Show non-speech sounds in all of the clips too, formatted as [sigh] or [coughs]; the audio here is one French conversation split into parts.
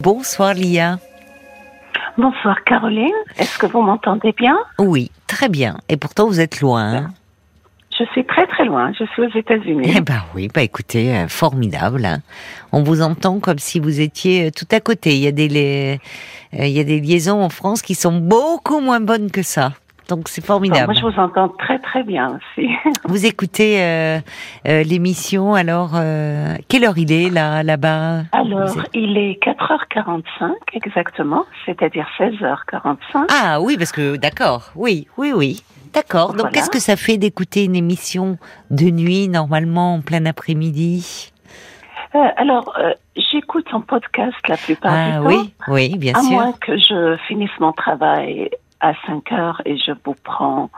Bonsoir Lia. Bonsoir Caroline, est-ce que vous m'entendez bien? Oui, très bien. Et pourtant vous êtes loin. hein? Je suis très très loin, je suis aux États-Unis. Eh ben oui, bah écoutez, euh, formidable. hein. On vous entend comme si vous étiez euh, tout à côté. Il y a des li- euh, il y a des liaisons en France qui sont beaucoup moins bonnes que ça. Donc c'est formidable. moi je vous entends très très bien aussi. [laughs] Vous écoutez euh, euh, l'émission alors euh, quelle heure il est là là-bas? Alors, êtes- il est 4h45 exactement, c'est-à-dire 16h45. Ah oui, parce que d'accord, oui, oui, oui. D'accord. Donc Voilà. qu'est-ce que ça fait d'écouter une émission de nuit normalement en plein après-midi? Euh, alors, euh, j'écoute en podcast la plupart Ah du temps. oui, oui, bien à sûr. moins que je finisse mon travail à 5 heures et je vous prends,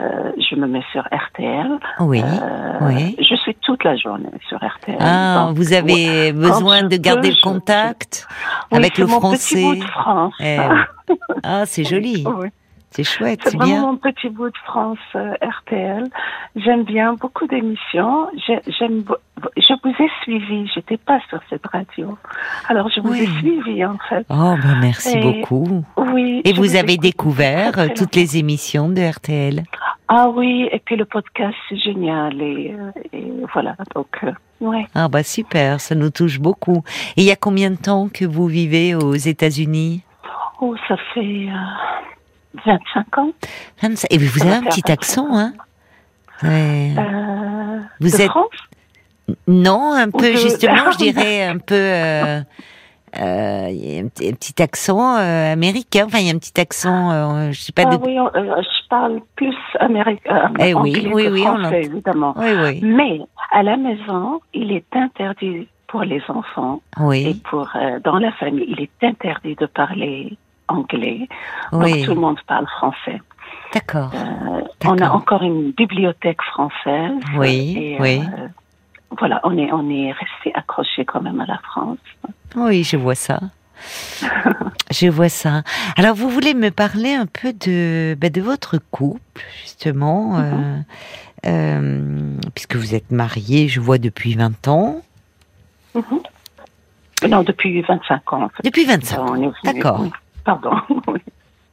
euh, je me mets sur RTL. Oui, Euh, oui. Je suis toute la journée sur RTL. Ah, Donc, vous avez besoin de garder peux, le contact avec le mon français. Petit bout de France. Eh. [laughs] Ah, c'est joli, Oui. C'est chouette, C'est bien. mon petit bout de France euh, RTL. J'aime bien beaucoup d'émissions. J'ai- J'aime, je vous ai suivi. J'étais pas sur cette radio. Alors je vous ai suivi en fait. Oh, ben merci Et- beaucoup. Oui. Et vous avez découvert euh, toutes les émissions de RTL Ah oui. Et puis le podcast c'est génial et, euh, et voilà. Donc euh, ouais. Ah bah super, ça nous touche beaucoup. Et il y a combien de temps que vous vivez aux États-Unis? Oh ça fait euh, 25 ans. 25. Et vous avez un petit 25 accent, hein Ouais. Euh, Vous de êtes- France? Non, un peu de- justement, je [laughs] dirais un peu. euh, euh, y a un petit, un petit accent euh, américain. Enfin, il y a un petit accent. je sais pas. Ah de... oui, on- je parle plus américain. Eh oui, oui, que oui, français, évidemment. Oui, oui, Mais à la maison, il est interdit pour les enfants et pour dans la famille, il est interdit de parler anglais. Donc oui. tout le monde parle français. D'accord. Euh, on a encore une bibliothèque française. Oui, et, oui. euh, voilà, on est on est resté accroché quand même à la France. Oui, je vois ça. [laughs] Je vois ça. Alors, vous voulez me parler un peu de, ben, de votre couple, justement, euh, euh, puisque vous êtes mariée, je vois, depuis 20 ans. Mhm. Non, depuis 25 ans. En fait. Depuis 25 ans. D'accord. Oui, Pardon. Oui.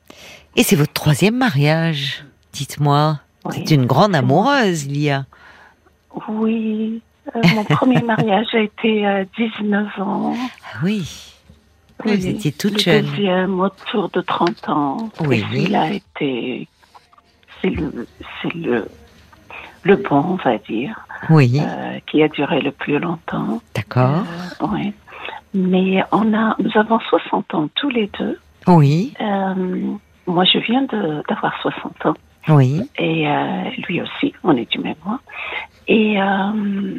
[laughs] Et c'est votre troisième mariage, dites-moi. Oui. C'est une grande amoureuse, Lia. Oui, euh, mon premier [laughs] mariage a été à 19 ans. Ah oui. Vous Oui. étiez toute le jeune. deuxième autour de 30 ans. Oui. Et celui-là a été, c'est le, c'est le, le bon, on va dire, Oui, euh, qui a duré le plus longtemps. d'accord. Euh, ouais. Mais on a, nous avons 60 ans tous les deux. Oui, Euh, moi, je viens de, d'avoir 60 ans. oui, Et euh, lui aussi, on est du même mois. Et euh,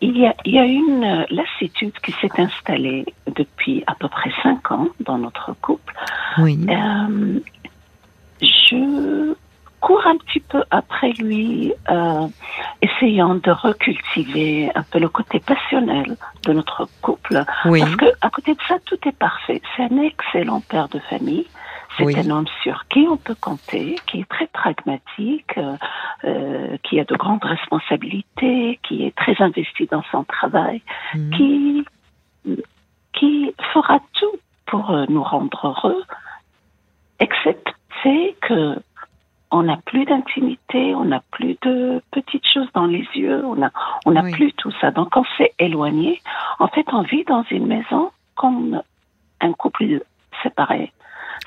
il, y a, il y a une lassitude qui s'est installée depuis à peu près cinq ans dans notre couple. oui. Je cours un petit peu après lui, euh, essayant de recultiver un peu le côté passionnel de notre couple. Oui, Parce que à côté de ça, tout est parfait. C'est un excellent père de famille. C'est Oui. un homme sur qui on peut compter, qui est très pragmatique, euh, euh, qui a de grandes responsabilités, qui est très investi dans son travail, Mhm. qui qui fera tout pour euh, nous rendre heureux, excepté que on n'a plus d'intimité, on n'a plus de petites choses dans les yeux, on n'a on Oui. plus tout ça. Donc on s'est éloigné. En fait, on vit dans une maison comme un couple séparé.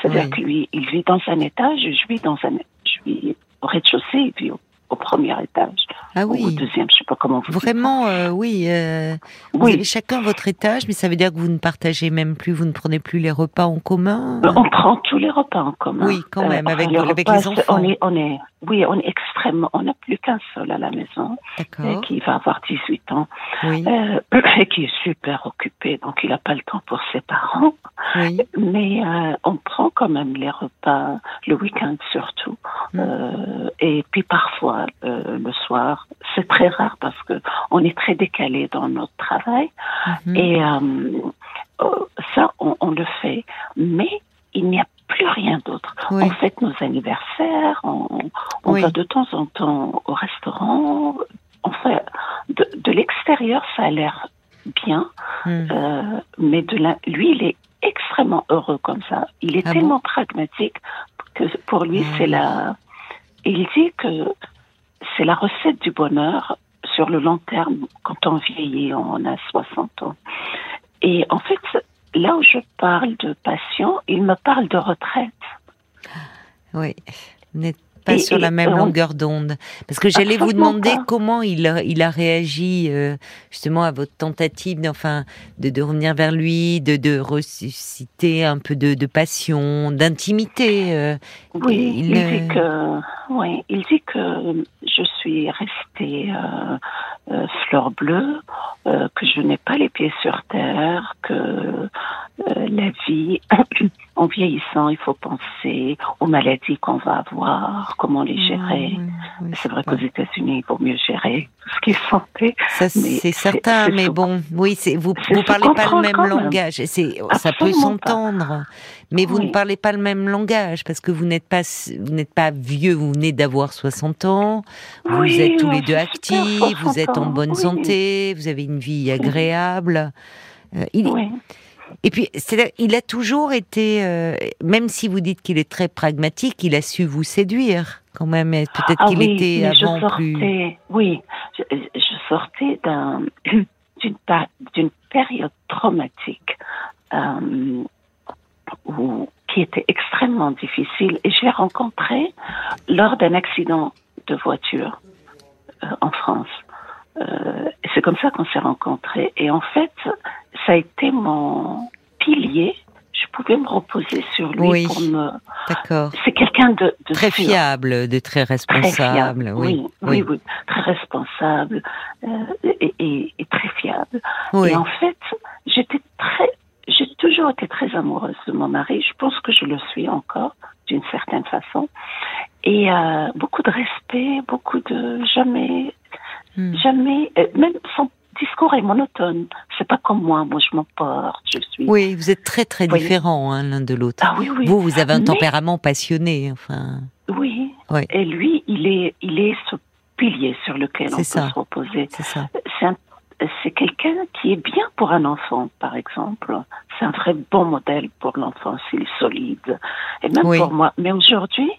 C'est-à-dire Oui. que lui, il vit dans un étage, je vis dans un, je vis au rez-de-chaussée, il vit au, au premier étage, Ah ou au oui. deuxième, je sais pas comment vous dites. Vraiment, euh, oui. euh, Vous Oui. avez chacun votre étage, mais ça veut dire que vous ne partagez même plus, vous ne prenez plus les repas en commun Euh, On prend tous les repas en commun. Oui, quand même, avec- les avec repas, les c'est- enfants. On est, on est, oui, on est extrêmement. On n'a plus qu'un seul à la maison, euh, D'accord. qui va avoir 18 ans, Oui, euh, [clears throat] et qui est super occupé, donc il n'a pas le temps pour ses parents. oui. Mais euh, on prend quand même les repas le week-end surtout, Mm. Euh, et puis parfois euh, le soir. C'est très rare parce que on est très décalé dans notre travail. Mhm. Et euh, euh, ça, on, on le fait. Mais il n'y a plus rien d'autre. Oui. On fête nos anniversaires, on, on Oui. va de temps en temps au restaurant. On fait de, de l'extérieur, ça a l'air bien, Mhm. euh, mais de la, lui, il est extrêmement heureux comme ça. Il est Ah tellement pragmatique que pour lui, Ah c'est la. Il dit que c'est la recette du bonheur sur le long terme quand on vieillit, on a 60 ans. Et en fait, là où je parle de passion, il me parle de retraite. Oui, pas Et- sur la même longueur d'onde. Parce que j'allais vous demander pas. comment il a, il a réagi euh, justement à votre tentative, enfin, de, de revenir vers lui, de, de ressusciter un peu de, de passion, d'intimité. euh. Oui, Il, il, dit que, oui, il dit que je suis restée euh, fleur bleue, que je n'ai pas les pieds sur terre, que la vie, [coughs] en vieillissant, il faut penser aux maladies qu'on va avoir, comment les gérer. Oui, oui, C'est vrai qu'aux États-Unis, il vaut mieux gérer tout ce qui est santé. C'est certain, mais sous- bon, oui, vous sous parlez pas le même langage. et ça peut s'entendre, mais vous ne parlez pas le même langage parce que vous n'êtes pas vous n'êtes pas vieux, vous venez d'avoir 60 ans, vous êtes tous les deux actifs, vous 60 êtes en bonne santé, vous avez une vie agréable. Euh, il-. Et puis, il a toujours été, euh, même si vous dites qu'il est très pragmatique, il a su vous séduire quand même. Peut-être Ah qu'il oui, était mais je avant sortais, plus. Oui, je, je sortais d'un- [clears throat] d'une période traumatique euh, où- qui était extrêmement difficile et je l'ai rencontré lors d'un accident de voiture euh, en France. Euh, c'est comme ça qu'on s'est rencontrés et en fait, ça a été mon pilier. Je pouvais me reposer sur lui Oui. pour me. D'accord. C'est quelqu'un de, de Très sûr. fiable, de très Très responsable. fiable, oui, oui, oui, oui, très responsable euh, et, et- et très fiable. oui. Et en fait, j'étais très, j'ai toujours été très amoureuse de mon mari. Je pense que je le suis encore d'une certaine façon. Et euh, beaucoup de respect, beaucoup de jamais, Hmm. jamais, euh, même son discours est monotone. C'est pas comme moi. Moi, je m'emporte. Je suis. Oui, vous êtes très très Voyez. différents hein, l'un de l'autre. Ah oui, oui. Vous, vous avez un Mais- tempérament passionné. Enfin, Oui. Oui. Et lui, il est, il est ce pilier sur lequel on peut ça. se reposer. c'est ça. C'est un- c'est quelqu'un qui est bien pour un enfant, par exemple. C'est un vrai bon modèle pour l'enfant, s'il est solide. Et même Oui. pour moi. Mais aujourd'hui.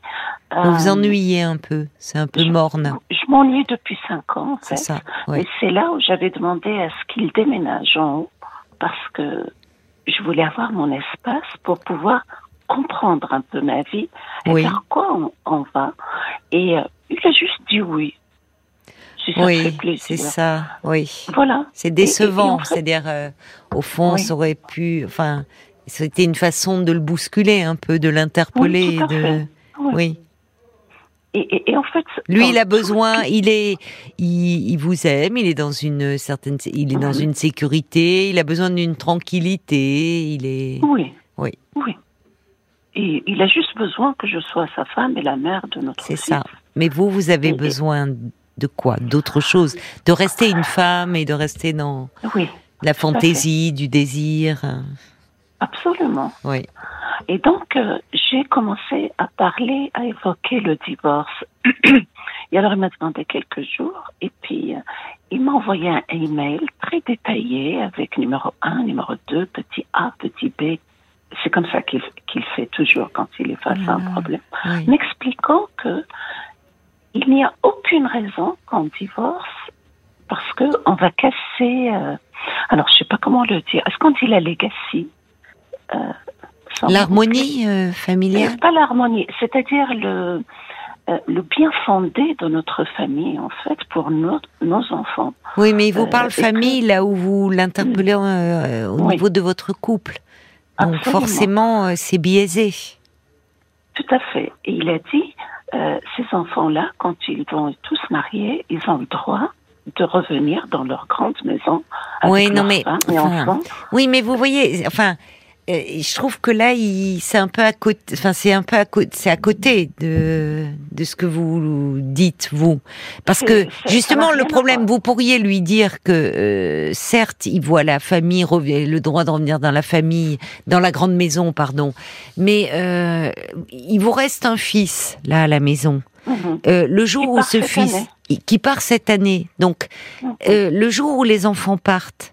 Vous vous euh, ennuyez un peu. C'est un peu je- morne. Je m'ennuie depuis cinq ans, en C'est fait. ça. Et Oui. c'est là où j'avais demandé à ce qu'il déménage en haut, parce que je voulais avoir mon espace pour pouvoir comprendre un peu ma vie et Oui. vers quoi on, on va. Et euh, il a juste dit oui. Si ça Oui, plaisir. c'est ça. Oui. Voilà. C'est Et- et- et décevant. C'est-à-dire, euh, au fond, Oui. ça aurait pu. Enfin, c'était une façon de le bousculer un peu, de l'interpeller. Oui, tout à de... fait. Oui. Oui. Et, en fait, Lui, il a besoin, il est, il, il vous aime, il est dans une certaine, il est dans une sécurité, il a besoin d'une tranquillité, il est. Oui. Oui. Oui. Et il a juste besoin que je sois sa femme et la mère de notre C'est fils. ça. Mais vous, vous avez Et- besoin de quoi D'autre chose? De rester une femme et de rester dans Oui, la fantaisie, du désir. euh, absolument. Oui. Et donc, euh, j'ai commencé à parler, à évoquer le divorce. [clears throat] et alors, il m'a demandé quelques jours. Et puis, euh, il m'a envoyé un email très détaillé avec numéro 1, numéro 2, petit A, petit B. C'est comme ça qu'il fait toujours quand il est face à un problème. oui. m'expliquant que il n'y a aucune raison qu'on divorce parce que on va casser. euh, alors, je sais pas comment le dire. Est-ce qu'on dit la legacy euh, L'harmonie euh, familiale? Pas l'harmonie, c'est-à-dire le euh, le bien fondé de notre famille en fait pour nos, nos enfants. Oui, mais il vous euh, parle que- famille là où vous l'interpellez euh, au Oui. niveau de votre couple. Donc Absolument. forcément, c'est biaisé. Tout à fait. Et il a dit, euh, ces enfants-là, quand ils vont tous marier, ils ont le droit de revenir dans leur grande maison avec Oui, non, mais, enfin, enfants. Oui, mais vous voyez, enfin, je trouve que là, c'est un peu à côté. Enfin, c'est un peu à côté. C'est à côté de de ce que vous dites vous, parce que justement, le problème, vous pourriez lui dire que euh, certes, il voit la famille le droit de revenir dans la famille, dans la grande maison, pardon, mais euh, il vous reste un fils là à la maison. Mhm. Euh, le jour Qui où ce fils année. qui part cette année, donc Mhm. euh, le jour où les enfants partent,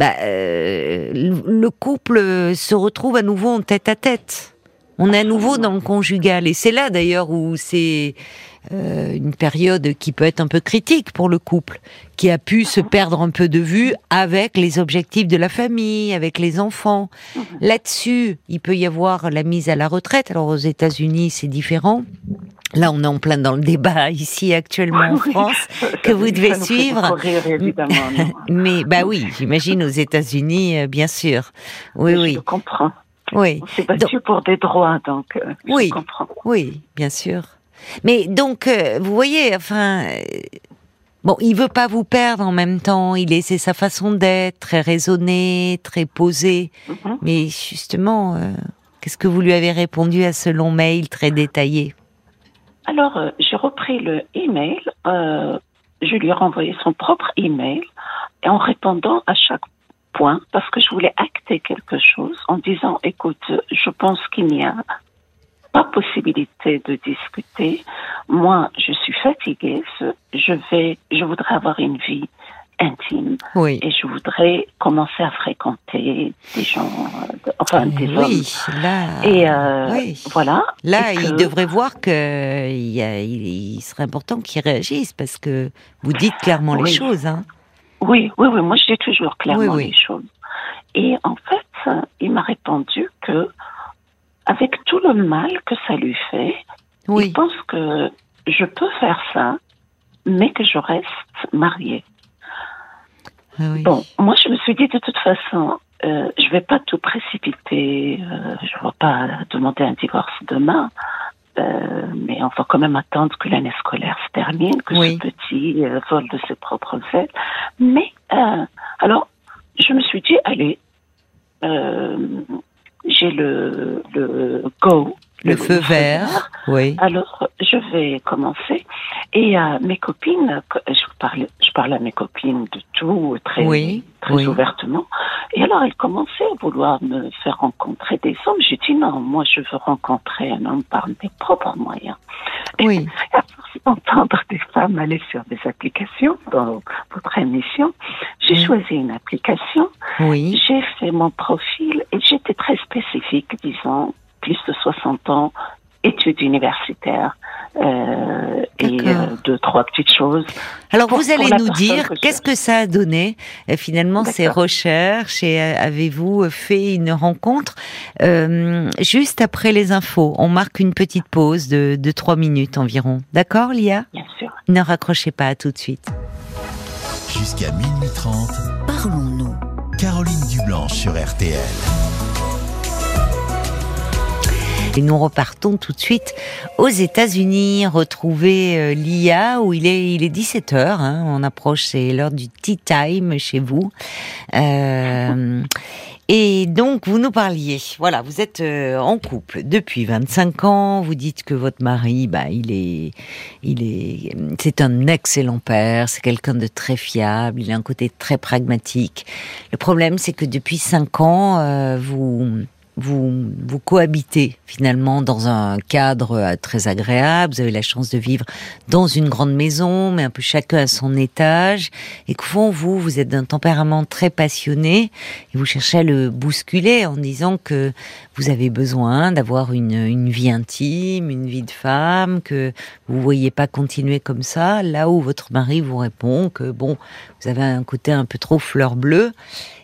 bah, euh, le couple se retrouve à nouveau en tête à tête. On est à nouveau dans le conjugal. Et c'est là d'ailleurs où c'est euh, une période qui peut être un peu critique pour le couple, qui a pu se perdre un peu de vue avec les objectifs de la famille, avec les enfants. Là-dessus, il peut y avoir la mise à la retraite. Alors aux États-Unis, c'est différent. Là, on est en plein dans le débat ici actuellement en France [laughs] que vous devez suivre. [laughs] Mais bah oui, j'imagine aux États-Unis, euh, bien sûr. Oui, oui. Je comprends. Oui. On s'est battu pour des droits, donc euh, oui. je comprends. Oui, bien sûr. Mais donc, euh, vous voyez, enfin, bon, il veut pas vous perdre en même temps. Il est, c'est sa façon d'être, très raisonné, très posé. Mhm. Mais justement, qu'est-ce que vous lui avez répondu à ce long mail très détaillé? Alors, euh, j'ai repris le email. Euh, je lui ai renvoyé son propre email et en répondant à chaque point parce que je voulais acter quelque chose en disant écoute, je pense qu'il n'y a pas possibilité de discuter. Moi, je suis fatiguée. Je vais, je voudrais avoir une vie intime. Oui. Et je voudrais commencer à fréquenter des gens, enfin des oui, hommes. là, Et euh, oui. voilà. Là, que- il devrait voir que il, y a- il- il serait important qu'il réagisse parce que vous dites clairement les choses. Hein. Oui, oui, oui. Moi, je dis toujours clairement les choses. Et en fait, il m'a répondu que, avec tout le mal que ça lui fait, il pense que je peux faire ça, mais que je reste mariée. Ah oui. Bon, moi, je me suis dit de toute façon, euh, je vais pas tout précipiter. Euh, je ne vais pas demander un divorce demain. Euh, mais on va quand même attendre que l'année scolaire se termine, que Oui. ce petit euh, vole de ses propres ailes. Mais euh, alors, je me suis dit, allez, euh, j'ai le, le go, le feu vert. Oui. alors, je vais commencer. Et euh, mes copines, je parle, je parle à mes copines de tout très, Oui, très oui. ouvertement. Et alors, elles commençaient à vouloir me faire rencontrer des hommes. J'ai dit non, moi, je veux rencontrer un homme par mes propres moyens. Oui. À force d'entendre des femmes aller sur des applications dans votre émission, j'ai Oui. choisi une application Oui. j'ai fait mon profil et j'étais très spécifique, disons, plus de 60 ans, études universitaires euh, et euh, deux, trois petites choses. Alors Pour- vous allez nous dire qu'est-ce que ça a donné euh, finalement ces recherches et avez-vous fait une rencontre Euh, juste après les infos? On marque une petite pause de, de trois minutes environ. D'accord, Lia? Bien sûr. Ne raccrochez pas à tout de suite. Jusqu'à minuit 30, Parlons-nous. Caroline Dublanche sur RTL. Et nous repartons tout de suite aux États-Unis, retrouver euh, Lia où il est il est 17 h on approche c'est l'heure du tea time chez vous. Euh, et donc vous nous parliez, voilà, vous êtes euh, en couple depuis 25 ans, vous dites que votre mari bah il est il est c'est un excellent père, c'est quelqu'un de très fiable, il a un côté très pragmatique. Le problème c'est que depuis 5 ans euh, vous vous, cohabitez finalement dans un cadre euh, très agréable. Vous avez la chance de vivre dans une grande maison, mais un peu chacun à son étage. Et qu'au fond, vous, vous êtes d'un tempérament très passionné et vous cherchez à le bousculer en disant que vous avez besoin d'avoir une, une vie intime, une vie de femme, que vous ne voyez pas continuer comme ça. Là où votre mari vous répond que bon, vous avez un côté un peu trop fleur bleue.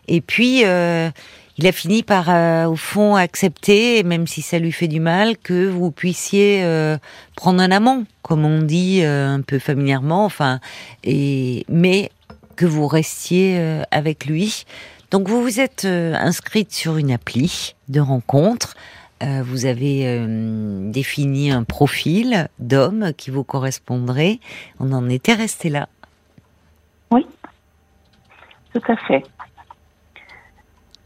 Et puis, euh, il a fini par, euh, au fond, accepter, même si ça lui fait du mal, que vous puissiez euh, prendre un amant, comme on dit euh, un peu familièrement, enfin, et mais que vous restiez euh, avec lui. Donc vous vous êtes euh, inscrite sur une appli de rencontre. Euh, vous avez euh, défini un profil d'homme qui vous correspondrait. On en était resté là. Tout à fait.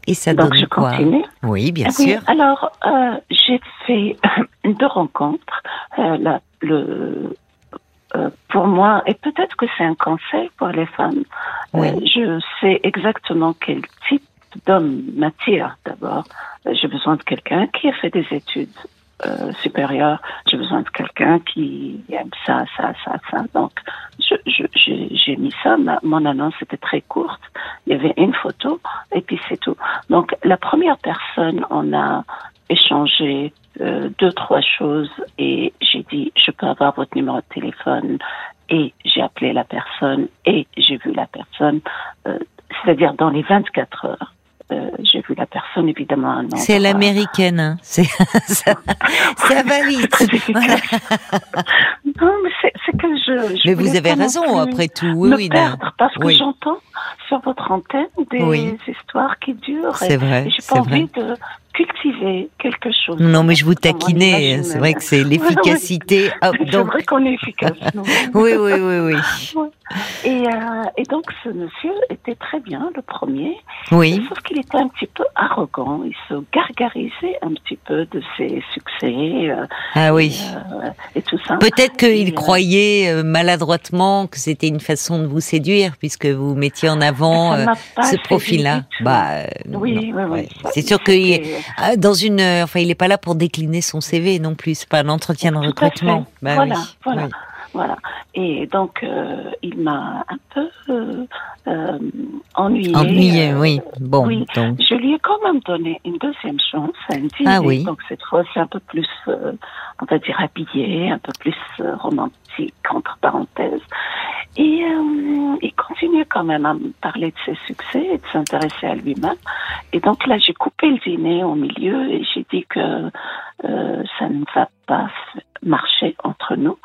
Et ça Donc, donne je quoi continue. Oui, bien oui, sûr. alors, euh, j'ai fait [clears throat] deux rencontres. Euh, la- le, euh, pour moi, et peut-être que c'est un conseil pour les femmes, Oui. euh, je sais exactement quel type d'homme m'attire d'abord. J'ai besoin de quelqu'un qui a fait des études euh, supérieur, j'ai besoin de quelqu'un qui aime ça, ça, ça, ça. Donc, j'ai mis ça. mon annonce était très courte. Il y avait une photo et puis c'est tout. Donc, la première personne, on a échangé euh, deux, trois choses et j'ai dit, je peux avoir votre numéro de téléphone et j'ai appelé la personne et j'ai vu la personne, euh, c'est-à-dire dans les 24 heures. Euh, j'ai vu la personne évidemment. C'est l'américaine, hein. c'est [laughs] ça, ça, va vite. [laughs] [laughs] non, mais c'est que je. je mais vous avez raison, après tout. Oui, oui, perdre, parce que j'entends sur votre antenne des histoires qui durent. C'est vrai. J'ai pas envie de cultiver quelque chose. Non, mais je vous taquinais. C'est vrai que c'est [laughs] l'efficacité. c'est vrai qu'on est efficace. oui, oui, oui, oui. Et, euh, et, donc, ce monsieur était très bien, le premier. Oui. Sauf qu'il était un petit peu arrogant. Il se gargarisait un petit peu de ses succès. Euh, ah oui. Euh, et tout ça. Peut-être qu'il croyait maladroitement que c'était une façon de vous séduire, puisque vous mettiez en avant ce profil-là. Bah, oui, oui, oui. C'est sûr que dans une, enfin, il n'est pas là pour décliner son CV non plus. C'est pas un entretien de recrutement. Bah, voilà, voilà. Voilà. Et donc, euh, il m'a un peu euh, euh ennuyé. Ennuyé, oui. Bon, oui. Donc. Je lui ai quand même donné une deuxième chance un dîner. Ah oui. Donc, cette fois, c'est un peu plus, on va dire, habillé, un peu plus romantique, entre parenthèses. Et euh, il continuait quand même à me parler de ses succès et de s'intéresser à lui-même. Et donc là, j'ai coupé le dîner au milieu et j'ai dit que euh, ça ne va pas marcher entre nous.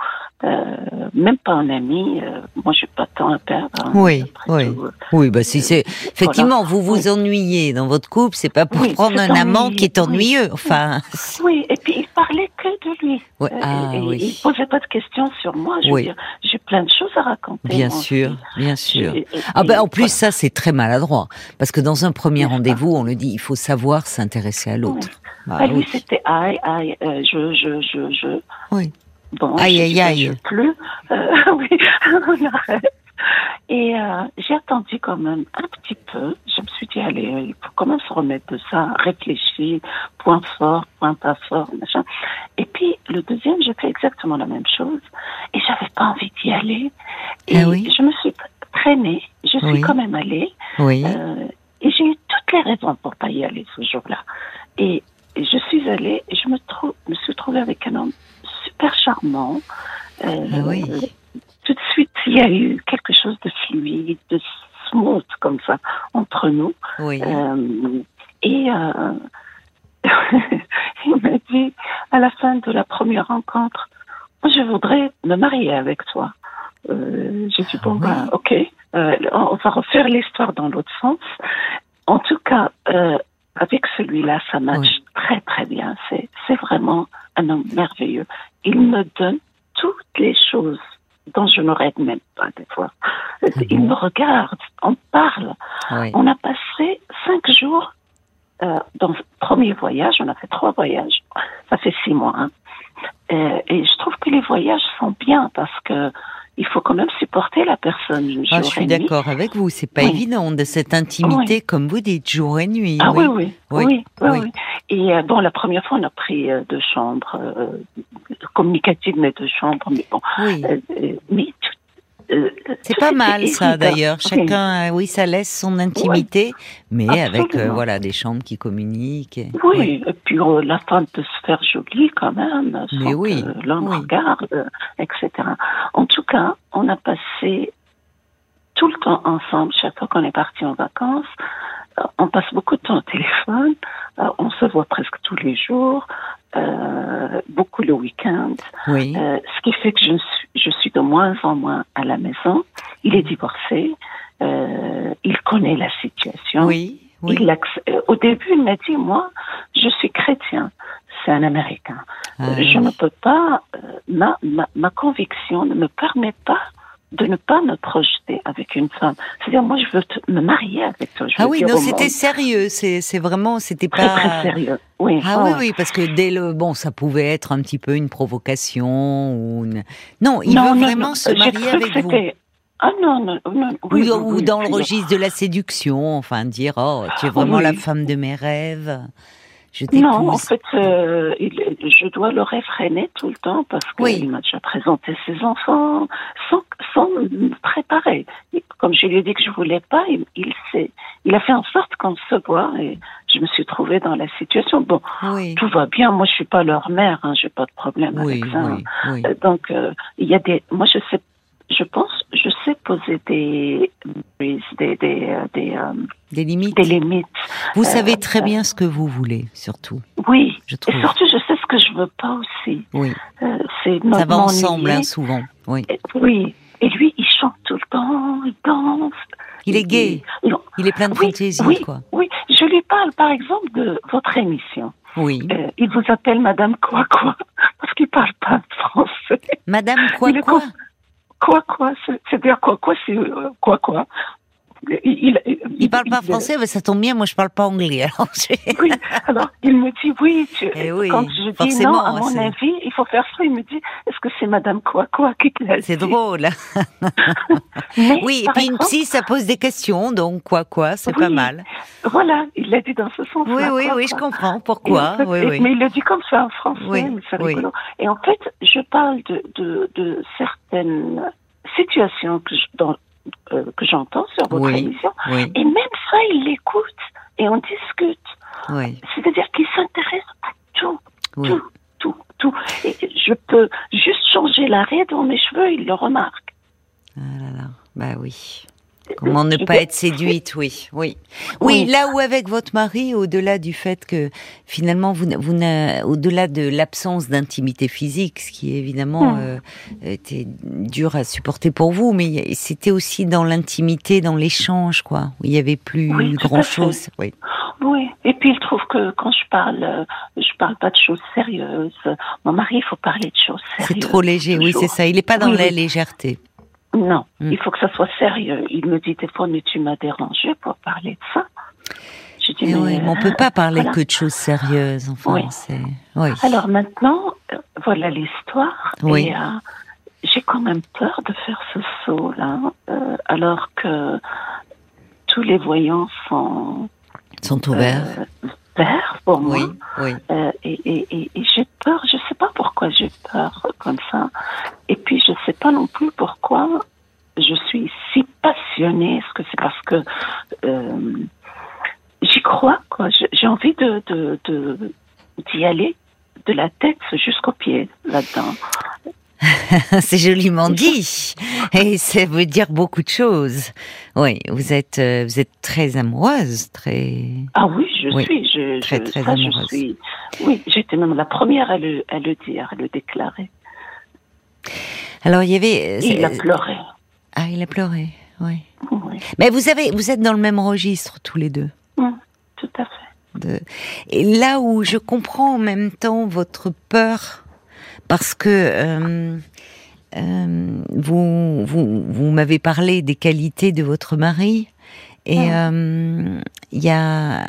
Euh, même pas un ami. Moi, j'ai pas de temps à perdre. Hein, oui, oui, oui. Bah si c'est effectivement vous vous ennuyez dans votre couple, c'est pas pour prendre un amant qui est ennuyeux. Enfin. Oui, et puis il parlait que de lui. Ouais. Ah, et, oui. Il posait pas de questions sur moi. Je veux dire, j'ai plein de choses à raconter. Bien sûr, bien sûr. ah ben en plus ça c'est très maladroit parce que dans un premier rendez-vous on le dit, il faut savoir s'intéresser à l'autre. Bah, ah, lui c'était aïe aïe, euh, je je je je. Oui. Bon, aïe, aïe, aïe. Plus. Euh, [laughs] oui, [laughs] on arrête. Et euh, j'ai attendu quand même un petit peu. Je me suis dit, allez, il faut quand même se remettre de ça, réfléchir, point fort, point pas fort, machin. Et puis, le deuxième, j'ai fait exactement la même chose. Et j'avais pas envie d'y aller. Et ah oui? je me suis traînée. Je suis quand même allée. Oui. Euh, et j'ai eu toutes les raisons pour pas y aller ce jour-là. Et je suis allée et je me, me suis trouvée avec un homme super charmant. Euh, ah oui. Tout de suite, il y a eu quelque chose de fluide, de smooth comme ça entre nous. Oui. Euh, et [laughs] il m'a dit à la fin de la première rencontre, je voudrais me marier avec toi. Euh, J'ai dit bon, ah ok, euh, on va refaire l'histoire dans l'autre sens. En tout cas, euh, avec celui-là, ça match très très bien. C'est c'est vraiment un homme merveilleux. Il me donne toutes les choses dont je ne rêve même pas des fois. Ah il me regarde, on parle. On a passé cinq jours euh, dans le premier voyage. On a fait trois voyages. Ça fait six mois. Hein. Euh, et je trouve que les voyages sont bien parce que il faut quand même supporter la personne. Ah, je suis d'accord avec vous. C'est pas évident de cette intimité, comme vous dites, jour et nuit. Ah oui, oui, oui, oui. Et euh, bon, la première fois, on a pris euh, deux chambres euh, communicatives, mais deux chambres, mais bon. Oui. Mais c'est pas mal ça d'ailleurs. Chacun, oui, ça laisse son intimité, mais avec voilà des chambres qui communiquent. oui, et puis la femme peut se faire jolie quand même, mais sans oui, que l'homme regarde, etc. En tout cas, on a passé tout le temps ensemble chaque fois qu'on est parti en vacances. On passe beaucoup de temps au téléphone, on se voit presque tous les jours. Euh, beaucoup le week-end. Oui. Euh, ce qui fait que je suis, je suis de moins en moins à la maison. Il est divorcé. Euh, il connaît la situation. Oui. oui. Il au début, il m'a dit, moi, je suis chrétien. C'est un Américain. Ah, je ne peux pas, ma, ma, ma conviction ne me permet pas de ne pas me projeter avec une femme. C'est-à-dire, moi, je veux me marier avec toi. ah oui, non, c'était sérieux. C'est vraiment, c'était pas très, sérieux. Oui. Ah oui, oui, parce que dès le bon, ça pouvait être un petit peu une provocation ou une... non, il veut vraiment se marier avec vous. Ah non, non, non. Oui, ou, dans le registre de la séduction, enfin dire oh, tu es vraiment la femme de mes rêves. Je. Non, en fait, euh, il- je dois le réfréner tout le temps parce qu'il Oui. m'a déjà présenté ses enfants sans, sans me préparer. Et comme je lui ai dit que je voulais pas, il, il il a fait en sorte qu'on se voit et je me suis trouvée dans la situation. Bon, Oui, tout va bien. Moi, je suis pas leur mère, hein, j'ai pas de problème oui, avec ça. oui. Euh, Donc, euh, il y a des. Moi, je sais. Je pense, je sais poser des des des des, des, euh, Des limites. des limites. Vous euh, savez très euh, bien ce que vous voulez, surtout. Oui. Je Et trouve. surtout, je sais ce que je veux pas aussi. Oui, Euh, c'est ça va ensemble, hein, souvent. Oui. Et- Oui. Et lui, il chante tout le temps, il danse. Il est gay. Il- Il est plein de Oui, fantaisie, oui. quoi. Oui, je lui parle par exemple de votre émission. Oui. Euh, il vous appelle Madame quoi quoi [laughs] parce qu'il parle pas français. Madame quoi quoi Quoi quoi, c'est- c'est-à-dire quoi quoi, c'est quoi quoi. Il, il, parle pas français, mais ça tombe bien, moi je parle pas anglais. [laughs] Alors j'ai- Oui, alors il me dit oui. Tu, Eh oui, quand je dis non, à mon c'est- avis, il faut faire ça. Il me dit, est-ce que c'est Madame quoi quoi qui te l'a c'est dit drôle. [laughs] Mais, Oui, et puis une exemple, psy, ça pose des questions, donc quoi quoi, c'est Oui. pas mal. Voilà, il l'a dit dans ce sens. Oui, oui, oui, je comprends. Pourquoi Et en fait- Oui, et- oui. Mais il le dit comme ça en français, Oui, mais c'est rigolo. Et en fait, je parle de, de, de certaines situations que je- dans- euh, que j'entends sur votre Oui. émission. Oui, Et même ça, il l'écoute et on discute. oui, C'est-à-dire qu'il s'intéresse à tout, tout, tout, tout. Et je peux juste changer l'arrêt dans mes cheveux, il le remarque. Ah là là, bah oui. Comment ne pas être séduite, oui, oui. Oui, là où avec votre mari, au-delà du fait que finalement, vous, vous au-delà de l'absence d'intimité physique, ce qui évidemment Hmm. euh, était dur à supporter pour vous, mais c'était aussi dans l'intimité, dans l'échange, quoi. Où il y avait plus Oui, grand-chose. Oui. Oui, et puis il trouve que quand je parle, euh, je parle pas de choses sérieuses. Mon mari, il faut parler de choses sérieuses. C'est trop léger, oui, c'est ça. Il n'est pas dans Oui, la légèreté. Non, Mm. il faut que ça soit sérieux. Il me dit des fois, mais tu m'as dérangé pour parler de ça. Je dis, mais, oui, mais on peut pas parler voilà. que de choses sérieuses. Enfin, Oui. c'est. Oui. Alors maintenant, euh, voilà l'histoire. Oui. Euh, j'ai quand même peur de faire ce saut-là, euh, alors que tous les voyants sont sont ouverts. euh, verts pour moi. oui. Euh, et et, et, et j'ai peur, je sais pas pourquoi j'ai peur comme ça. Et puis je sais pas non plus pourquoi je suis si passionnée. Est-ce que c'est parce que euh, j'y crois quoi J'ai envie de de de- d'y aller de la tête jusqu'aux pieds là-dedans. [laughs] C'est joliment dit. Et ça veut dire beaucoup de choses. Oui, vous êtes, euh, vous êtes très amoureuse, très. Ah oui, je Oui, suis, je, très, je, très ça, je amoureuse. suis. Oui, j'étais même la première à le, à le dire, à le déclarer. Alors il y avait. Et il a pleuré. Ah, il a pleuré. Oui. Oui, Mais vous avez, vous êtes dans le même registre tous les deux. tout à fait. De... Et là où je comprends en même temps votre peur, parce que euh, euh, vous, vous, vous m'avez parlé des qualités de votre mari, et euh, il y a, y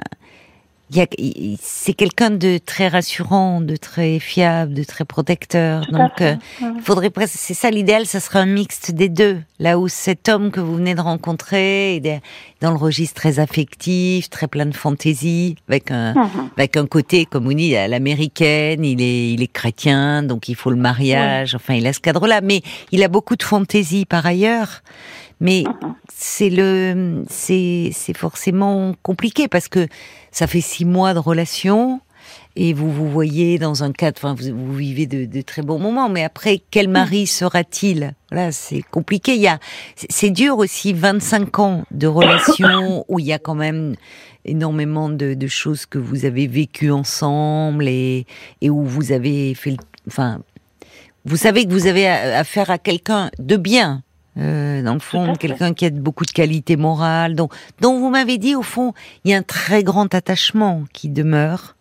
c'est quelqu'un de très rassurant, de très fiable, de très protecteur. Tout Donc, euh, il faudrait presque, c'est ça l'idéal, ça serait un mixte des deux. Là où cet homme que vous venez de rencontrer est dans le registre très affectif, très plein de fantaisie, avec un, Mhm. avec un côté, comme on dit, à l'américaine, il est, il est chrétien, donc il faut le mariage, enfin, il a ce cadre-là, mais il a beaucoup de fantaisie par ailleurs. Mais Mhm. c'est le, c'est, c'est forcément compliqué parce que ça fait six mois de relation et vous vous voyez dans un cadre, enfin, vous, vous vivez de, de très bons moments, mais après, quel mari sera-t-il? Voilà, c'est compliqué. Il y a, c'est- dur aussi, 25 ans de relation [coughs] où il y a quand même énormément de, de choses que vous avez vécues ensemble et, et où vous avez fait, le- enfin, vous savez que vous avez affaire à quelqu'un de bien. Euh, dans le fond, quelqu'un qui a beaucoup de qualités morales, dont, dont vous m'avez dit, au fond, il y a un très grand attachement qui demeure.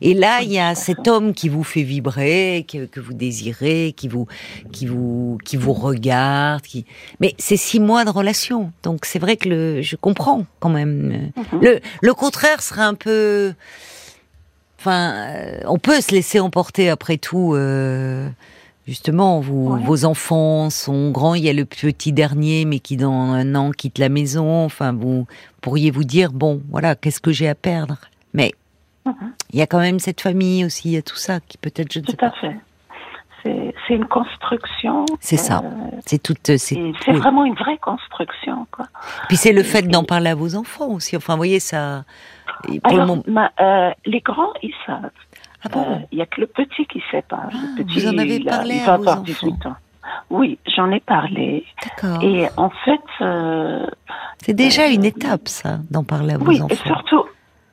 Et là, il y a cet homme qui vous fait vibrer, que, que vous désirez, qui vous, qui vous, qui vous regarde, qui. Mais c'est six mois de relation, donc c'est vrai que le, je comprends quand même. Mhm. Le, le contraire serait un peu. Enfin, euh, on peut se laisser emporter après tout. euh, Justement, vous, Ouais. vos enfants sont grands. Il y a le petit dernier, mais qui dans un an quitte la maison. Enfin, vous pourriez vous dire bon, voilà, qu'est-ce que j'ai à perdre? Mais Mhm. Il y a quand même cette famille aussi, il y a tout ça qui peut-être, je ne sais Tout à pas. fait. C'est une construction. C'est ça. euh, C'est tout. C'est, et C'est oui. vraiment une vraie construction. Quoi. Puis c'est le fait d'en parler à vos enfants aussi. Enfin, vous voyez ça. le Alors, moment. ma- euh, les grands, ils savent. Ah bon Euh, Il y a que le petit qui sait pas. Ah, le petit, vous en avez il a- parlé il à va vos avoir enfants 18 ans. Oui, j'en ai parlé. D'accord. Et en fait, euh, C'est déjà euh, une étape, ça, d'en parler à vos oui, et enfants. surtout,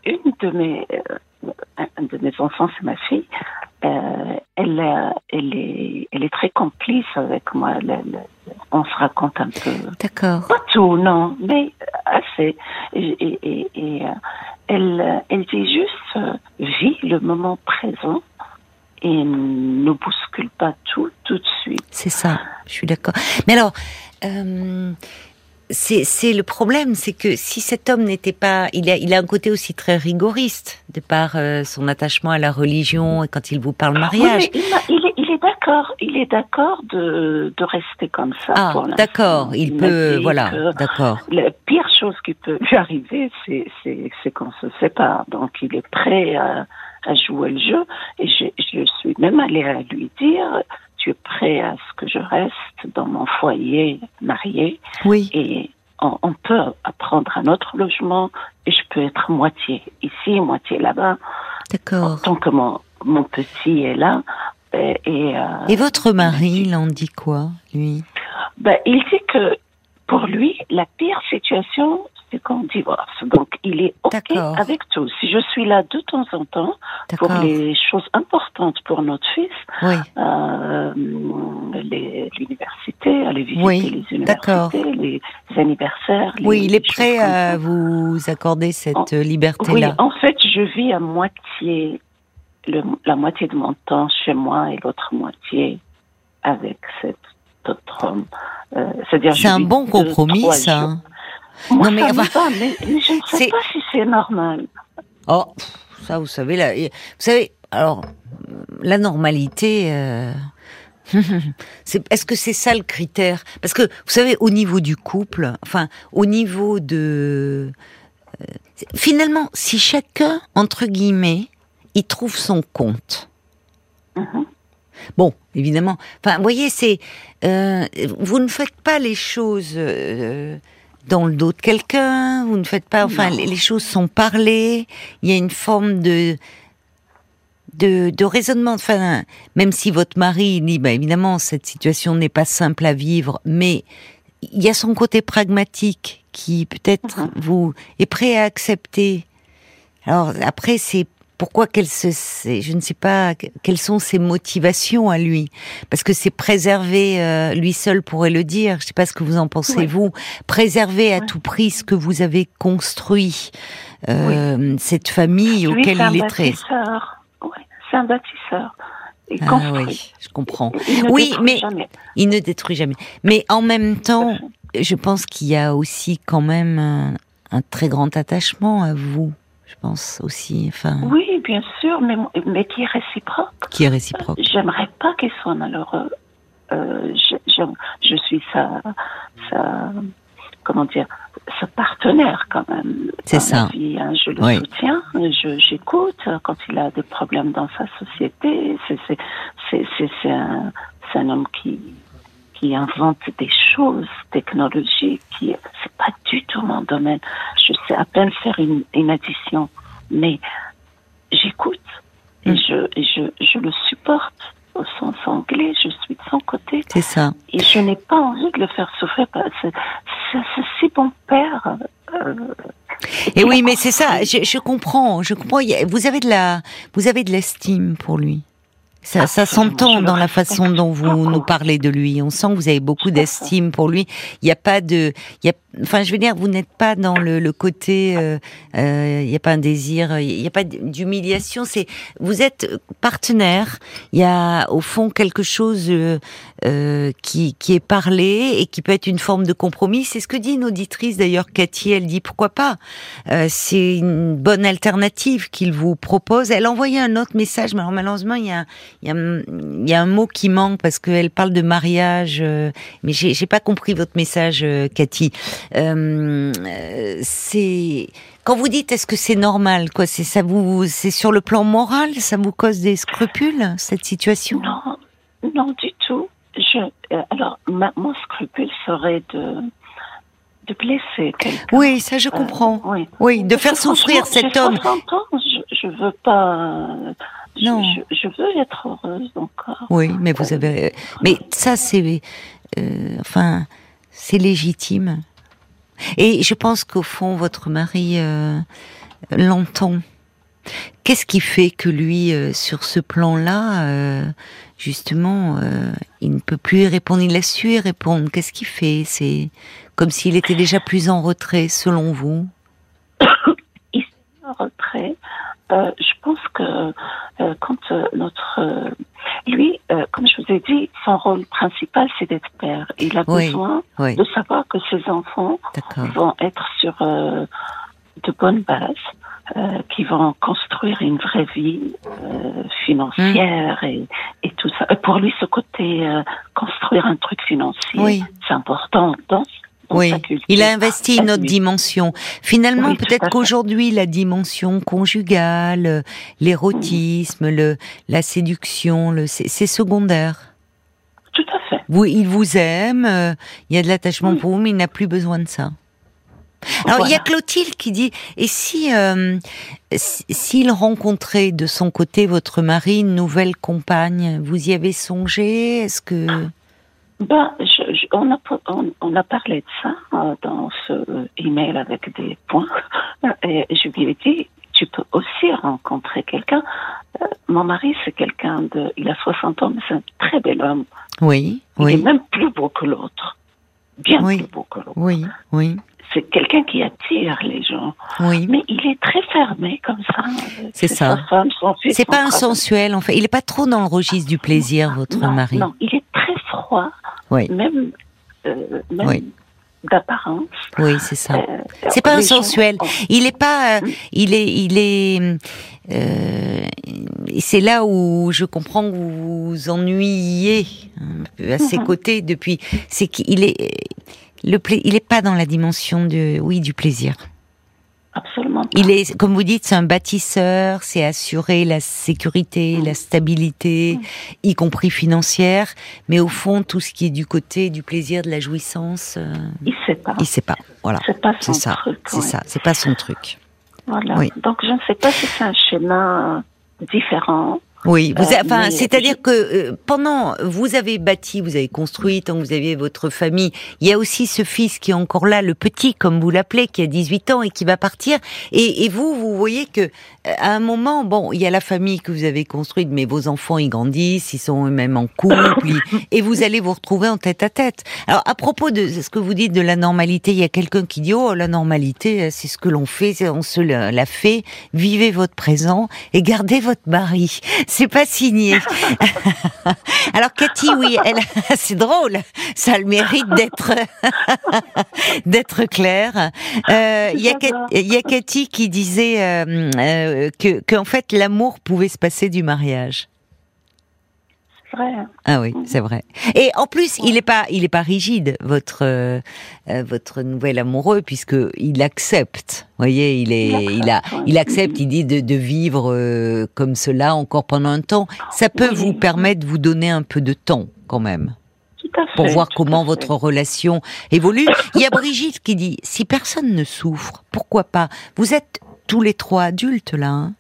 une de mes, euh, un de mes enfants, c'est ma fille. euh, elle, euh, elle, est, elle est très complice avec moi. Elle- elle- on se raconte un peu. D'accord. Pas tout, non, mais assez. Et, et, et- et, euh, elle, elle dit juste, euh, vis le moment présent et ne bouscule pas tout tout de suite. C'est ça. Je suis d'accord. Mais alors, euh, c'est le problème, c'est que si cet homme n'était pas, il a, il a un côté aussi très rigoriste de par euh, son attachement à la religion et quand il vous parle mariage. Oui, mais il, est, d'accord, il est d'accord de, de rester comme ça. ah, d'accord. Il, peut, voilà, d'accord. La pire chose qui peut lui arriver, c'est, qu'on se sépare. Donc, il est prêt à, à jouer le jeu. Et je, je suis même allée à lui dire, es prêt à ce que je reste dans mon foyer marié Oui, et on, on peut prendre un autre logement et je peux être moitié ici, moitié là-bas. d'accord. Tant que mon, mon petit est là. Et, et, euh, Et votre mari, il en dit quoi, lui? Ben, il dit que pour lui, la pire situation, c'est qu'on divorce. Donc, il est OK avec tout. Si je suis là de temps en temps pour les choses importantes pour notre fils, Oui, euh, l'université, aller visiter Oui, les universités, les anniversaires. les- oui, il est prêt à vous accorder cette Oui, liberté-là. en fait, je vis à moitié, le, la moitié de mon temps chez moi et l'autre moitié avec cet autre homme. Euh, c'est-à-dire, C'est je un bon compromis, ça. jours. Moi, Non, mais ça mais, mais je ne sais [laughs] pas si c'est normal. Oh, ça, vous savez, là, vous savez, alors, la normalité, euh, [laughs] est-ce que c'est ça le critère? Parce que, vous savez, au niveau du couple, enfin, au niveau de... euh, finalement, si chacun, entre guillemets, il trouve son compte, Mhm. Bon, évidemment. Enfin, vous voyez, c'est euh, vous ne faites pas les choses euh, dans le dos de quelqu'un. Vous ne faites pas. Enfin, Non. les, choses sont parlées. Il y a une forme de de, de raisonnement. Enfin, même si votre mari dit, bah, évidemment, cette situation n'est pas simple à vivre, mais il y a son côté pragmatique qui peut-être vous est prêt à accepter. Alors après, c'est pourquoi qu'elle se, je ne sais pas que- quelles sont ses motivations à lui, parce que c'est préserver, euh, lui seul pourrait le dire. Je ne sais pas ce que vous en pensez vous. Préserver à tout prix ce que vous avez construit, euh, cette famille Lui, auquel il est très. c'est un bâtisseur. Il Ah oui, je comprends. Il Oui, mais- jamais. Il ne détruit jamais. Mais en même temps, je pense qu'il y a aussi quand même un, un très grand attachement à vous. Je pense aussi, enfin, Oui, bien sûr, mais, mais qui est réciproque. qui est réciproque. J'aimerais pas qu'il soit malheureux. Euh, je, je, je suis sa, sa, comment dire, sa partenaire quand même. C'est ça. vie, hein. Je le Oui. soutiens, j'écoute quand il a des problèmes dans sa société. C'est, un, c'est un homme qui, qui invente des choses technologiques qui, c'est pas du tout mon domaine. Je sais à peine faire une, une addition, mais j'écoute et Mm. je, et je, je le supporte au sens anglais. Je suis de son côté C'est ça. et je n'ai pas envie de le faire souffrir. parce que C'est bon père. euh, Et oui, mais c'est ça. Je, je comprends. Je comprends. Vous avez de la, vous avez de l'estime pour lui. Ça, ça Absolument, s'entend dans la façon dont vous nous parlez de lui. On sent que vous avez beaucoup d'estime pour lui. Il n'y a pas de, il y a, enfin, je veux dire, vous n'êtes pas dans le, le côté, euh, euh, il n'y a pas un désir, il n'y a pas d'humiliation. C'est, vous êtes partenaire. Il y a au fond quelque chose euh, qui, qui est parlé et qui peut être une forme de compromis. C'est ce que dit une auditrice d'ailleurs, Cathy. Elle dit pourquoi pas? Euh, c'est une bonne alternative qu'il vous propose. Elle a envoyé un autre message, mais alors malheureusement il y a, y a, y a un mot qui manque parce qu'elle parle de mariage, euh, mais j'ai j'ai pas compris votre message, euh, Cathy. Euh, c'est quand vous dites est-ce que c'est normal, quoi, c'est ça vous, c'est sur le plan moral, ça vous cause des scrupules cette situation? Non, non du tout. Je, euh, alors, ma, mon scrupule serait de de blesser quelqu'un. Oui, ça je comprends. Euh, oui. Oui, de faire souffrir cet homme. 60 ans, je, je veux pas. Non. Je, je veux être heureuse, euh, Oui, mais vous avez. Mais ça, c'est. euh, enfin, c'est légitime. Et je pense qu'au fond, votre mari euh, l'entend. Qu'est-ce qui fait que lui, euh, sur ce plan-là, euh, justement, euh, il ne peut plus y répondre Il a su y répondre? Qu'est-ce qu'il fait? C'est comme s'il était déjà plus en retrait, selon vous? [coughs] En retrait. Je pense que quand notre lui, comme je vous ai dit, son rôle principal c'est d'être père. Il a Oui. besoin Oui, de savoir que ses enfants vont être sur de bonnes bases, euh, qui vont construire une vraie vie euh, financière Mmh. et, et tout ça. Et pour lui, ce côté euh, construire un truc financier, Oui. c'est important dans, dans Oui, sa culture. il a investi une autre dimension. Finalement, Oui, peut-être qu'aujourd'hui, la dimension conjugale, l'érotisme, le, la séduction, le, c'est c'est secondaire. Tout à fait. Vous, il vous aime, euh, il y a de l'attachement pour vous, mais il n'a plus besoin de ça. Alors, il y a. Clotilde qui dit, et si, euh, si- s'il rencontrait de son côté votre mari une nouvelle compagne, vous y avez songé? Est-ce que... Ben, je, je- on, a, on, on a parlé de ça euh, dans ce email avec des points. Et je lui ai dit, tu peux aussi rencontrer quelqu'un. Euh, mon mari, c'est quelqu'un de... Il a 60 ans, mais c'est un très bel homme. Oui, Il est oui, même plus beau que l'autre. Bien Oui. plus beau que l'autre. oui, oui, C'est quelqu'un qui attire les gens. oui. Mais il est très fermé comme ça. C'est ça. C'est pas frère. insensuel, en fait. Il est pas trop dans le registre du plaisir, votre non, mari. Non, il est très froid. Oui. Même, euh, même Oui. d'apparence. Oui, c'est ça. Euh, C'est pas les gens- insensuel. Il est pas, euh, il est, il est. euh, c'est là où je comprends que vous vous ennuyez un peu à ses Mhm. côtés depuis. C'est qu'il est le pla- il est pas dans la dimension de, oui, du plaisir. Absolument. pas. Il est, comme vous dites, c'est un bâtisseur, c'est assurer la sécurité, la stabilité, y compris financière, mais au fond, tout ce qui est du côté du plaisir, de la jouissance, euh, Il sait pas. il sait pas. Voilà, C'est pas son ça, truc. c'est ouais. ça, c'est pas son truc. Voilà. Oui. Donc je ne sais pas si c'est un schéma différent. Oui, vous avez- enfin, c'est-à-dire que euh, pendant vous avez bâti, vous avez construit, tant que vous aviez votre famille, il y a aussi ce fils qui est encore là, le petit, comme vous l'appelez, qui a 18 ans et qui va partir. Et, et vous, vous voyez que à un moment, bon, il y a la famille que vous avez construite, mais vos enfants, ils grandissent, ils sont eux-mêmes en couple, et vous allez vous retrouver en tête à tête. Alors, à propos de ce que vous dites de la normalité, il y a quelqu'un qui dit, oh, la normalité, c'est ce que l'on fait, on se la la fait, vivez votre présent et gardez votre mari. C'est pas signé. [laughs] Alors Cathy, oui, elle, [laughs] c'est drôle. Ça a le mérite d'être [laughs] d'être clair. Euh, Il y, J'adore. il y a Cathy qui disait euh, euh, que qu'en fait l'amour pouvait se passer du mariage. Vrai. Ah oui, c'est vrai. Et en plus, il est pas, il est pas rigide, votre euh, euh, votre nouvel amoureux, puisque il accepte. Vous voyez, il est, Il a, il accepte. Il dit de, de vivre euh, comme cela encore pendant un temps. Ça peut Oui. vous permettre de vous donner un peu de temps, quand même, Tout à fait. pour voir tout comment votre relation évolue. Il y a Brigitte qui dit si personne ne souffre, pourquoi pas? Vous êtes tous les trois adultes là. hein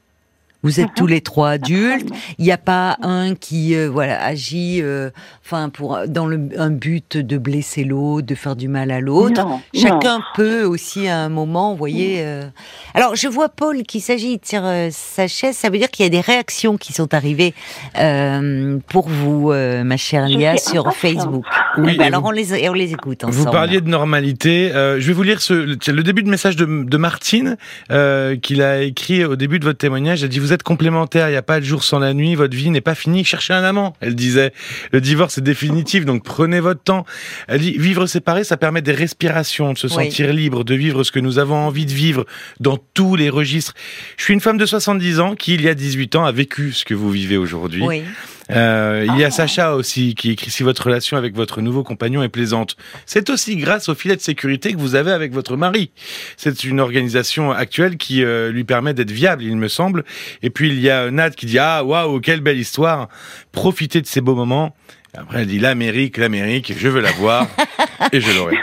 vous êtes Mhm. tous les trois adultes. Il n'y a pas un qui euh, voilà agit euh, enfin pour dans le, un but de blesser l'autre, de faire du mal à l'autre. Chacun non. peut aussi à un moment, vous voyez. euh. Alors je vois Paul qui s'agit sur euh, sa chaise. Ça veut dire qu'il y a des réactions qui sont arrivées euh, pour vous, euh, ma chère Lia, sur. Facebook. Oui, ben et alors vous- on les on les écoute ensemble. Vous parliez de normalité. Euh, je vais vous lire ce, le, début de message de, de Martine euh, qu'il a écrit au début de votre témoignage. Elle dit vous êtes complémentaires, il n'y a pas de jour sans la nuit, votre vie n'est pas finie. Cherchez un amant. Elle disait le divorce est définitif, donc prenez votre temps. Elle dit vivre séparé, ça permet des respirations, de se Oui. sentir libre, de vivre ce que nous avons envie de vivre dans tous les registres. Je suis une femme de 70 ans qui il y a 18 ans a vécu ce que vous vivez aujourd'hui. Oui. Euh, il y a Sacha aussi qui écrit si votre relation avec votre nouveau compagnon est plaisante. C'est aussi grâce au filet de sécurité que vous avez avec votre mari. C'est une organisation actuelle qui euh, lui permet d'être viable, il me semble. Et puis il y a Nat qui dit ah waouh quelle belle histoire. Profitez de ces beaux moments. Après, elle dit l'Amérique, l'Amérique, je veux la voir [laughs] et je l'aurai.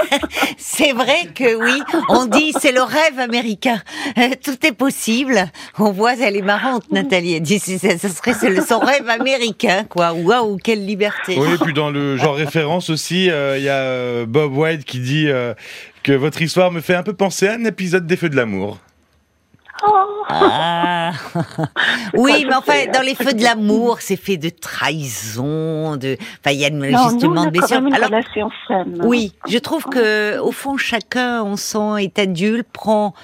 [laughs] c'est vrai que oui, on dit c'est le rêve américain. Euh, tout est possible. On voit, elle est marrante, Nathalie. Elle dit ce serait son rêve américain, quoi. Waouh, quelle liberté. Oui, et [laughs] puis dans le genre référence aussi, euh, il y a euh, Bob White qui dit que votre histoire me fait un peu penser à un épisode des Feux de l'amour. Ah. [laughs] oui, mais enfin, dans les feux de l'amour, c'est fait de trahison, de. Enfin, il y a justement de Alors, oui, je trouve que au fond, chacun, on sent, est adulte, prend.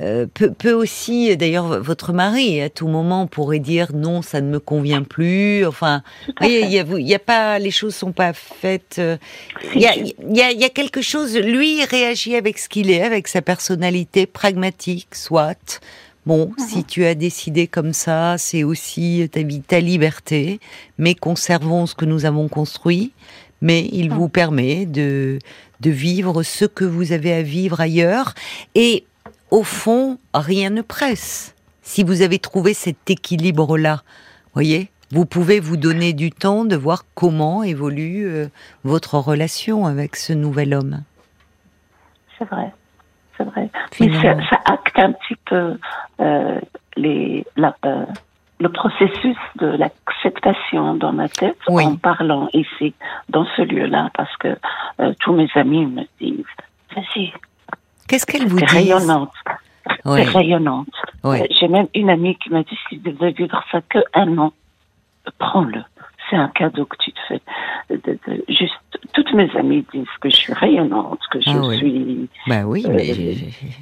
Euh, peut, aussi, d'ailleurs, votre mari, à tout moment, pourrait dire non, ça ne me convient plus. Enfin, il y, a, pas, les choses sont pas faites. Euh, il y a, y a quelque chose. Lui, il réagit avec ce qu'il est, avec sa personnalité pragmatique, soit. Bon, mhm. si tu as décidé comme ça, c'est aussi ta, ta liberté, mais conservons ce que nous avons construit, mais il mhm. vous permet de, de vivre ce que vous avez à vivre ailleurs. Et au fond, rien ne presse. Si vous avez trouvé cet équilibre-là, voyez, vous pouvez vous donner du temps de voir comment évolue euh, votre relation avec ce nouvel homme. C'est vrai c'est vrai. Mais ça, acte un petit peu euh, les, euh, le processus de l'acceptation dans ma tête en parlant ici, dans ce lieu-là, parce que tous mes amis me disent, vas-y. Qu'est-ce qu'elle vous dit? rayonnante. C'est rayonnante. J'ai même une amie qui m'a dit, si tu devais vivre ça que un an, prends-le c'est un cadeau que tu te fais. De, juste, toutes mes amies disent que je suis rayonnante, que je ah suis. Ben oui, euh, mais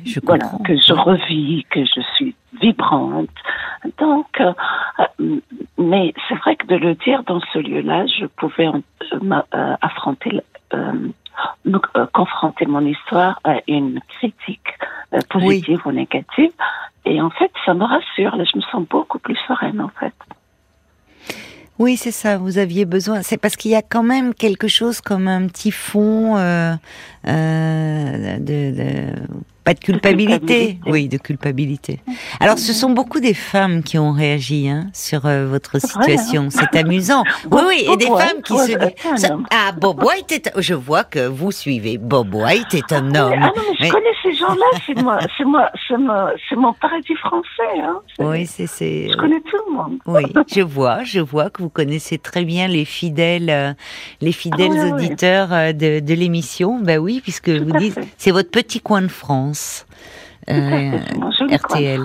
je, comprends. que je revis, que je suis vibrante. Donc, euh, mais c'est vrai que de le dire dans ce lieu-là, je pouvais euh, affronter, confronter mon histoire à une critique positive ou négative. Et en fait, ça me rassure. Là, je me sens beaucoup plus sereine, en fait. Oui, c'est ça. Vous aviez besoin. C'est parce qu'il y a quand même quelque chose comme un petit fond euh, euh, de, de, [laughs] pas de culpabilité. Oui, de culpabilité. Alors, ce sont beaucoup des femmes qui ont réagi hein, sur euh, votre situation. Hein. C'est amusant. [laughs] Oui, oui, et des femmes qui se disent Ah, Bob White est. Je vois que vous suivez. Bob White est un homme. Ah non, mais je connais ces gens-là. C'est moi, c'est moi, c'est moi, c'est mon paradis français. Hein. Oui, c'est c'est. Je connais tout le monde. Oui, [laughs] je vois, je vois que vous connaissez très bien les fidèles, euh, les fidèles ah auditeurs euh, de, de l'émission. Ben oui, puisque vous dites, c'est votre petit coin de France. Euh, [laughs] RTL.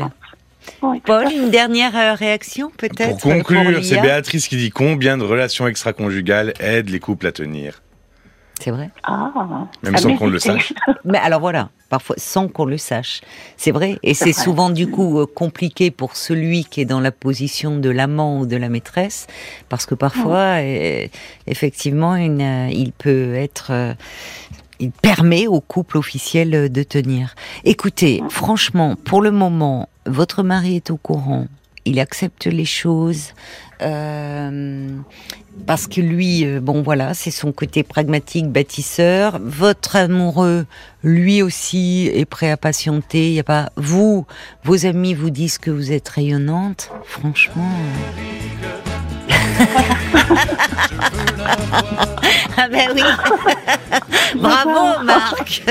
Paul, une dernière euh, réaction peut-être Pour conclure, c'est Béatrice qui dit combien de relations extra-conjugales aident les couples à tenir C'est vrai. Ah, Même sans qu'on le sache. [laughs] Mais alors voilà, parfois sans qu'on le sache. C'est vrai. Et c'est souvent du coup euh, compliqué pour celui qui est dans la position de l'amant ou de la maîtresse, parce que parfois, effectivement, il peut être il permet au couple officiel de tenir. Écoutez, franchement, pour le moment, votre mari est au courant, il accepte les choses. Euh, parce que lui, euh, bon voilà, c'est son côté pragmatique, bâtisseur. Votre amoureux, lui aussi, est prêt à patienter. Il a pas vous, vos amis vous disent que vous êtes rayonnante. Franchement. [laughs] ah ben oui. [laughs] Bravo Marc.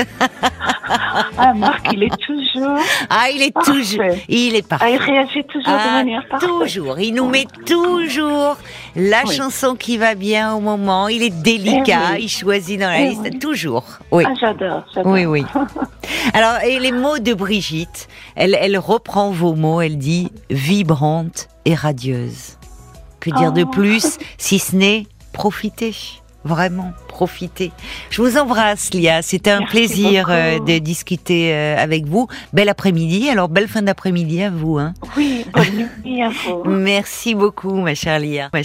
ah Marc, il est toujours. Ah, il est toujours. Il est parfait. Ah, il réagit toujours de ah, manière parfaite. Toujours. Il nous met toujours la chanson qui va bien au moment. Il est délicat. Eh il choisit dans la eh liste. Toujours. Oui. Ah, j'adore. Oui, oui. [laughs] Alors, et les mots de Brigitte, elle, elle reprend vos mots. Elle dit vibrante et radieuse. Que dire de oh. plus si ce n'est profiter Vraiment, profiter. Je vous embrasse, Lia. C'était un plaisir euh, de discuter euh, avec vous. Bel après-midi. Alors, belle fin d'après-midi à vous. Hein. Oui, bonne nuit à vous. [laughs] Merci beaucoup, ma chère Lia. Ma